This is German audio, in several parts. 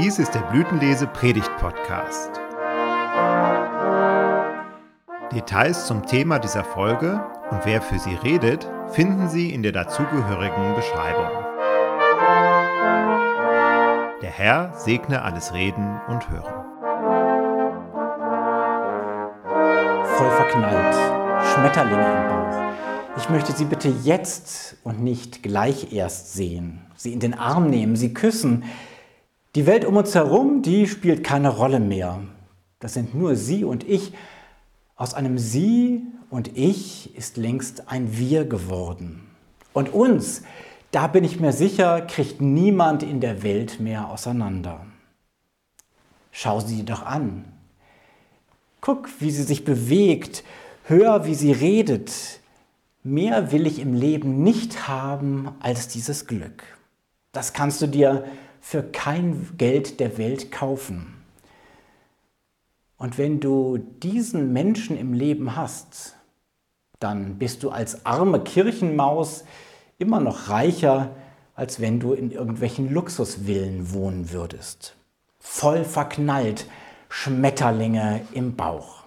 Dies ist der Blütenlese Predigt Podcast. Details zum Thema dieser Folge und wer für sie redet, finden Sie in der dazugehörigen Beschreibung. Der Herr segne alles Reden und Hören. Voll verknallt, Schmetterlinge im Bauch. Ich möchte Sie bitte jetzt und nicht gleich erst sehen, Sie in den Arm nehmen, Sie küssen, die Welt um uns herum, die spielt keine Rolle mehr. Das sind nur Sie und ich. Aus einem Sie und Ich ist längst ein Wir geworden. Und uns, da bin ich mir sicher, kriegt niemand in der Welt mehr auseinander. Schau sie doch an. Guck, wie sie sich bewegt. Hör, wie sie redet. Mehr will ich im Leben nicht haben als dieses Glück. Das kannst du dir für kein Geld der Welt kaufen. Und wenn du diesen Menschen im Leben hast, dann bist du als arme Kirchenmaus immer noch reicher, als wenn du in irgendwelchen Luxusvillen wohnen würdest. Voll verknallt, Schmetterlinge im Bauch.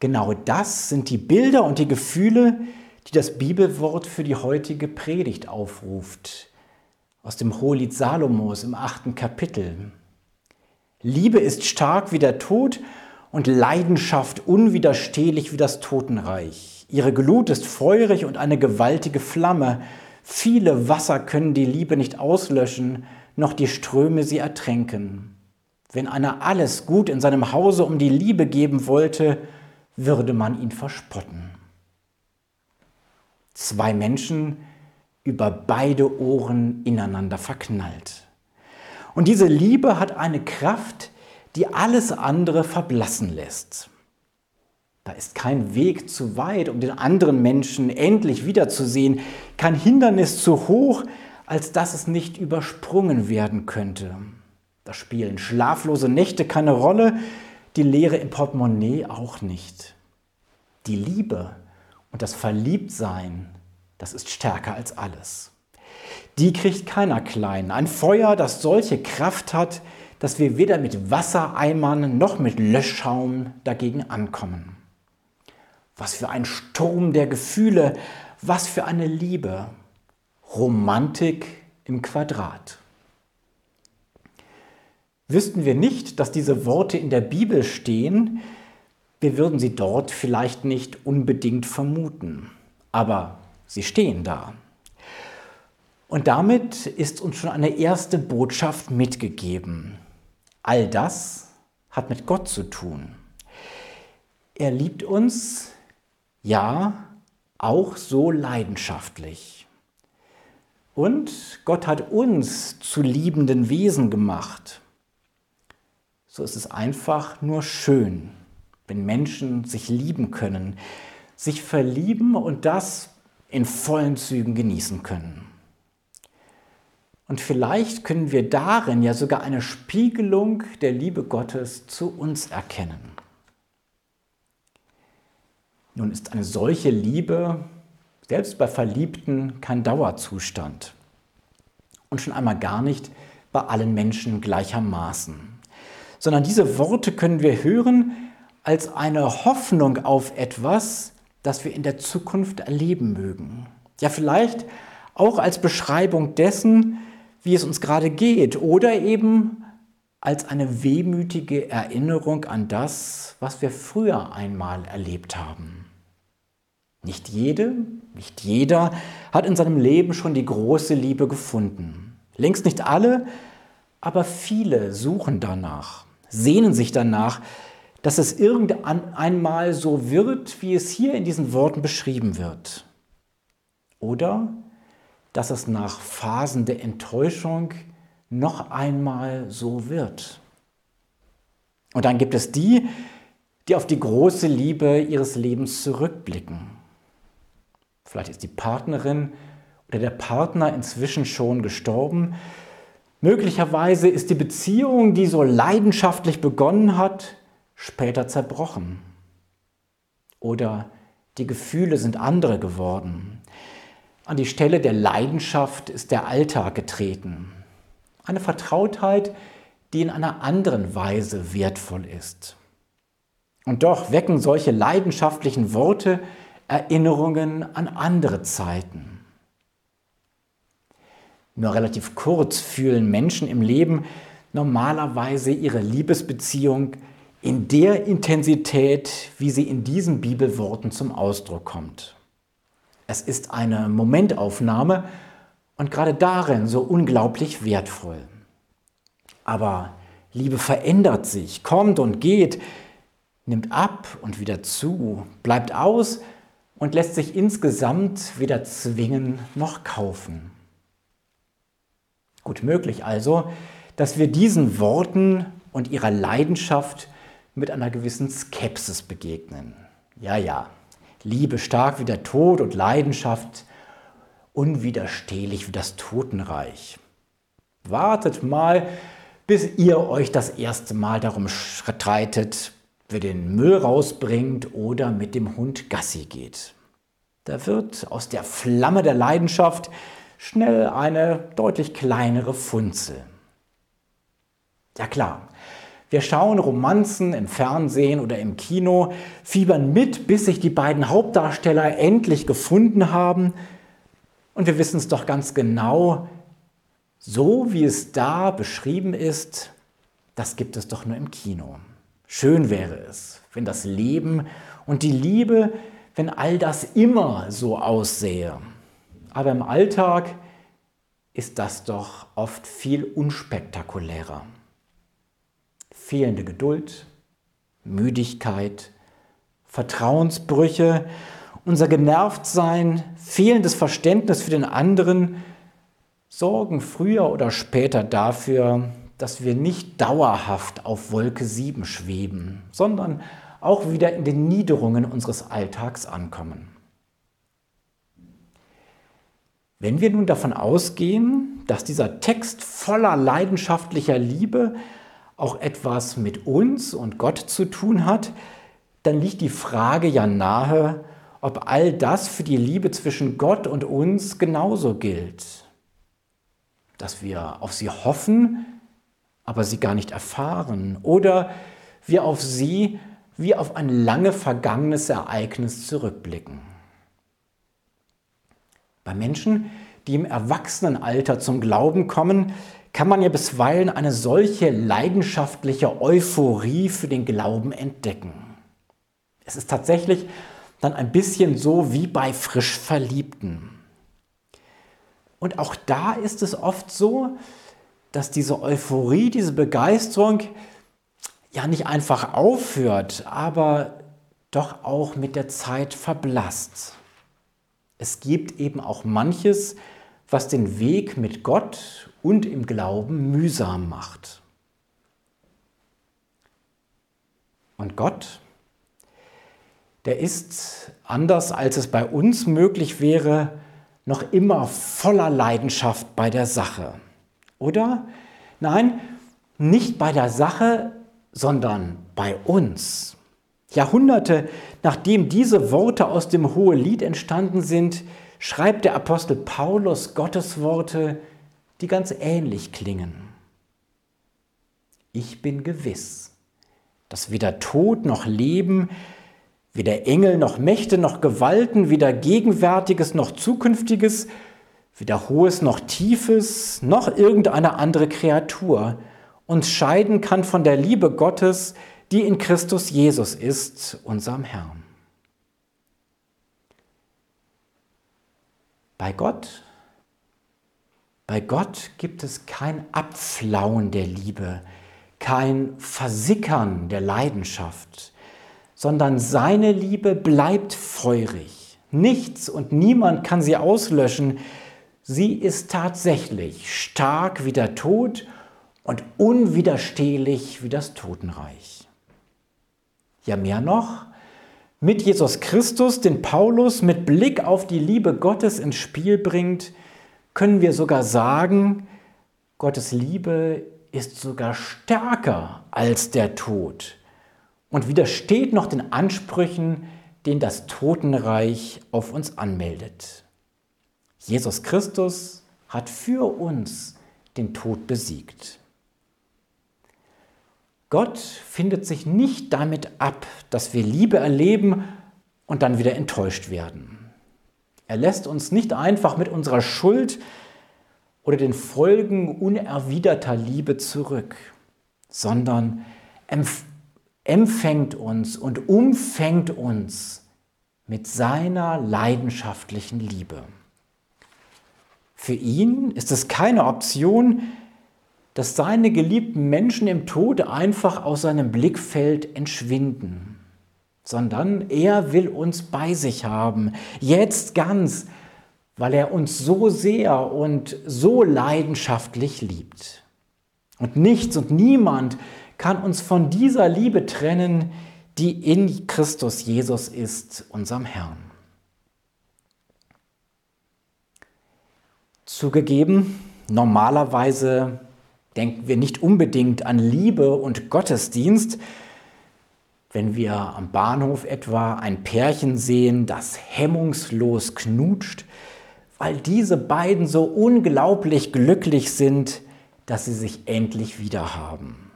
Genau das sind die Bilder und die Gefühle, die das Bibelwort für die heutige Predigt aufruft aus dem Hohelied Salomos im achten Kapitel. Liebe ist stark wie der Tod und Leidenschaft unwiderstehlich wie das Totenreich. Ihre Glut ist feurig und eine gewaltige Flamme. Viele Wasser können die Liebe nicht auslöschen, noch die Ströme sie ertränken. Wenn einer alles gut in seinem Hause um die Liebe geben wollte, würde man ihn verspotten. Zwei Menschen, über beide Ohren ineinander verknallt. Und diese Liebe hat eine Kraft, die alles andere verblassen lässt. Da ist kein Weg zu weit, um den anderen Menschen endlich wiederzusehen, kein Hindernis zu hoch, als dass es nicht übersprungen werden könnte. Da spielen schlaflose Nächte keine Rolle, die Leere im Portemonnaie auch nicht. Die Liebe und das Verliebtsein das ist stärker als alles. Die kriegt keiner klein. Ein Feuer, das solche Kraft hat, dass wir weder mit Wassereimern noch mit Löschschaum dagegen ankommen. Was für ein Sturm der Gefühle, was für eine Liebe. Romantik im Quadrat. Wüssten wir nicht, dass diese Worte in der Bibel stehen, wir würden sie dort vielleicht nicht unbedingt vermuten. Aber Sie stehen da. Und damit ist uns schon eine erste Botschaft mitgegeben. All das hat mit Gott zu tun. Er liebt uns, ja, auch so leidenschaftlich. Und Gott hat uns zu liebenden Wesen gemacht. So ist es einfach nur schön, wenn Menschen sich lieben können, sich verlieben und das in vollen Zügen genießen können. Und vielleicht können wir darin ja sogar eine Spiegelung der Liebe Gottes zu uns erkennen. Nun ist eine solche Liebe selbst bei Verliebten kein Dauerzustand und schon einmal gar nicht bei allen Menschen gleichermaßen, sondern diese Worte können wir hören als eine Hoffnung auf etwas, das wir in der Zukunft erleben mögen. Ja, vielleicht auch als Beschreibung dessen, wie es uns gerade geht oder eben als eine wehmütige Erinnerung an das, was wir früher einmal erlebt haben. Nicht jede, nicht jeder hat in seinem Leben schon die große Liebe gefunden. Längst nicht alle, aber viele suchen danach, sehnen sich danach, dass es irgendwann einmal so wird, wie es hier in diesen Worten beschrieben wird. Oder dass es nach Phasen der Enttäuschung noch einmal so wird. Und dann gibt es die, die auf die große Liebe ihres Lebens zurückblicken. Vielleicht ist die Partnerin oder der Partner inzwischen schon gestorben. Möglicherweise ist die Beziehung, die so leidenschaftlich begonnen hat, später zerbrochen. Oder die Gefühle sind andere geworden. An die Stelle der Leidenschaft ist der Alltag getreten. Eine Vertrautheit, die in einer anderen Weise wertvoll ist. Und doch wecken solche leidenschaftlichen Worte Erinnerungen an andere Zeiten. Nur relativ kurz fühlen Menschen im Leben normalerweise ihre Liebesbeziehung in der Intensität, wie sie in diesen Bibelworten zum Ausdruck kommt. Es ist eine Momentaufnahme und gerade darin so unglaublich wertvoll. Aber Liebe verändert sich, kommt und geht, nimmt ab und wieder zu, bleibt aus und lässt sich insgesamt weder zwingen noch kaufen. Gut möglich also, dass wir diesen Worten und ihrer Leidenschaft mit einer gewissen Skepsis begegnen. Ja, ja, Liebe stark wie der Tod und Leidenschaft unwiderstehlich wie das Totenreich. Wartet mal, bis ihr euch das erste Mal darum streitet, wer den Müll rausbringt oder mit dem Hund Gassi geht. Da wird aus der Flamme der Leidenschaft schnell eine deutlich kleinere Funzel. Ja klar, wir schauen Romanzen im Fernsehen oder im Kino, fiebern mit, bis sich die beiden Hauptdarsteller endlich gefunden haben. Und wir wissen es doch ganz genau, so wie es da beschrieben ist, das gibt es doch nur im Kino. Schön wäre es, wenn das Leben und die Liebe, wenn all das immer so aussähe. Aber im Alltag ist das doch oft viel unspektakulärer fehlende Geduld, Müdigkeit, Vertrauensbrüche, unser Genervtsein, fehlendes Verständnis für den anderen sorgen früher oder später dafür, dass wir nicht dauerhaft auf Wolke 7 schweben, sondern auch wieder in den Niederungen unseres Alltags ankommen. Wenn wir nun davon ausgehen, dass dieser Text voller leidenschaftlicher Liebe auch etwas mit uns und Gott zu tun hat, dann liegt die Frage ja nahe, ob all das für die Liebe zwischen Gott und uns genauso gilt. Dass wir auf sie hoffen, aber sie gar nicht erfahren. Oder wir auf sie wie auf ein lange vergangenes Ereignis zurückblicken. Bei Menschen, die im Erwachsenenalter zum Glauben kommen, kann man ja bisweilen eine solche leidenschaftliche Euphorie für den Glauben entdecken. Es ist tatsächlich dann ein bisschen so wie bei frisch Verliebten. Und auch da ist es oft so, dass diese Euphorie, diese Begeisterung ja nicht einfach aufhört, aber doch auch mit der Zeit verblasst. Es gibt eben auch manches, was den Weg mit Gott und im Glauben mühsam macht. Und Gott, der ist, anders als es bei uns möglich wäre, noch immer voller Leidenschaft bei der Sache. Oder? Nein, nicht bei der Sache, sondern bei uns. Jahrhunderte nachdem diese Worte aus dem Hohelied entstanden sind, schreibt der Apostel Paulus Gottes Worte, die ganz ähnlich klingen. Ich bin gewiss, dass weder Tod noch Leben, weder Engel noch Mächte noch Gewalten, weder Gegenwärtiges noch Zukünftiges, weder Hohes noch Tiefes, noch irgendeine andere Kreatur uns scheiden kann von der Liebe Gottes, die in Christus Jesus ist, unserem Herrn. Bei Gott bei Gott gibt es kein Abflauen der Liebe, kein Versickern der Leidenschaft, sondern seine Liebe bleibt feurig. Nichts und niemand kann sie auslöschen. Sie ist tatsächlich stark wie der Tod und unwiderstehlich wie das Totenreich. Ja, mehr noch, mit Jesus Christus, den Paulus mit Blick auf die Liebe Gottes ins Spiel bringt, können wir sogar sagen, Gottes Liebe ist sogar stärker als der Tod und widersteht noch den Ansprüchen, den das Totenreich auf uns anmeldet. Jesus Christus hat für uns den Tod besiegt. Gott findet sich nicht damit ab, dass wir Liebe erleben und dann wieder enttäuscht werden. Er lässt uns nicht einfach mit unserer Schuld oder den Folgen unerwiderter Liebe zurück, sondern empfängt uns und umfängt uns mit seiner leidenschaftlichen Liebe. Für ihn ist es keine Option, dass seine geliebten Menschen im Tode einfach aus seinem Blickfeld entschwinden, sondern er will uns bei sich haben, jetzt ganz, weil er uns so sehr und so leidenschaftlich liebt. Und nichts und niemand kann uns von dieser Liebe trennen, die in Christus Jesus ist, unserem Herrn. Zugegeben, normalerweise denken wir nicht unbedingt an Liebe und Gottesdienst, wenn wir am Bahnhof etwa ein Pärchen sehen, das hemmungslos knutscht, weil diese beiden so unglaublich glücklich sind, dass sie sich endlich wieder haben.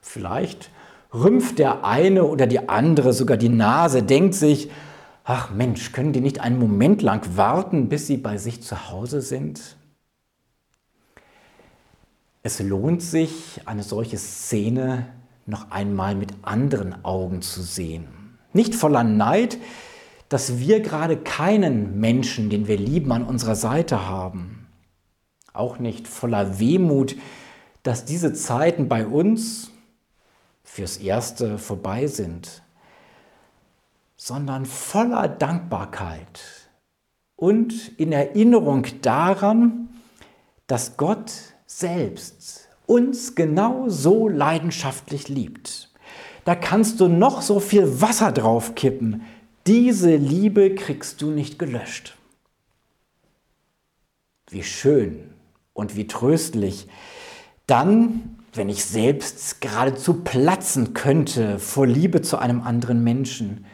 Vielleicht rümpft der eine oder die andere sogar die Nase, denkt sich, ach Mensch, können die nicht einen Moment lang warten, bis sie bei sich zu Hause sind? Es lohnt sich, eine solche Szene noch einmal mit anderen Augen zu sehen. Nicht voller Neid, dass wir gerade keinen Menschen, den wir lieben, an unserer Seite haben. Auch nicht voller Wehmut, dass diese Zeiten bei uns fürs Erste vorbei sind, sondern voller Dankbarkeit und in Erinnerung daran, dass Gott selbst uns genau so leidenschaftlich liebt. Da kannst du noch so viel Wasser drauf kippen. Diese Liebe kriegst du nicht gelöscht. Wie schön und wie tröstlich. Dann, wenn ich selbst geradezu platzen könnte vor Liebe zu einem anderen Menschen.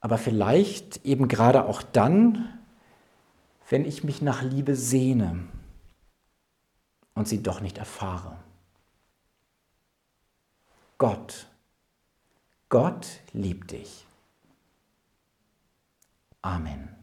Aber vielleicht eben gerade auch dann, wenn ich mich nach Liebe sehne und sie doch nicht erfahre. Gott, Gott liebt dich. Amen.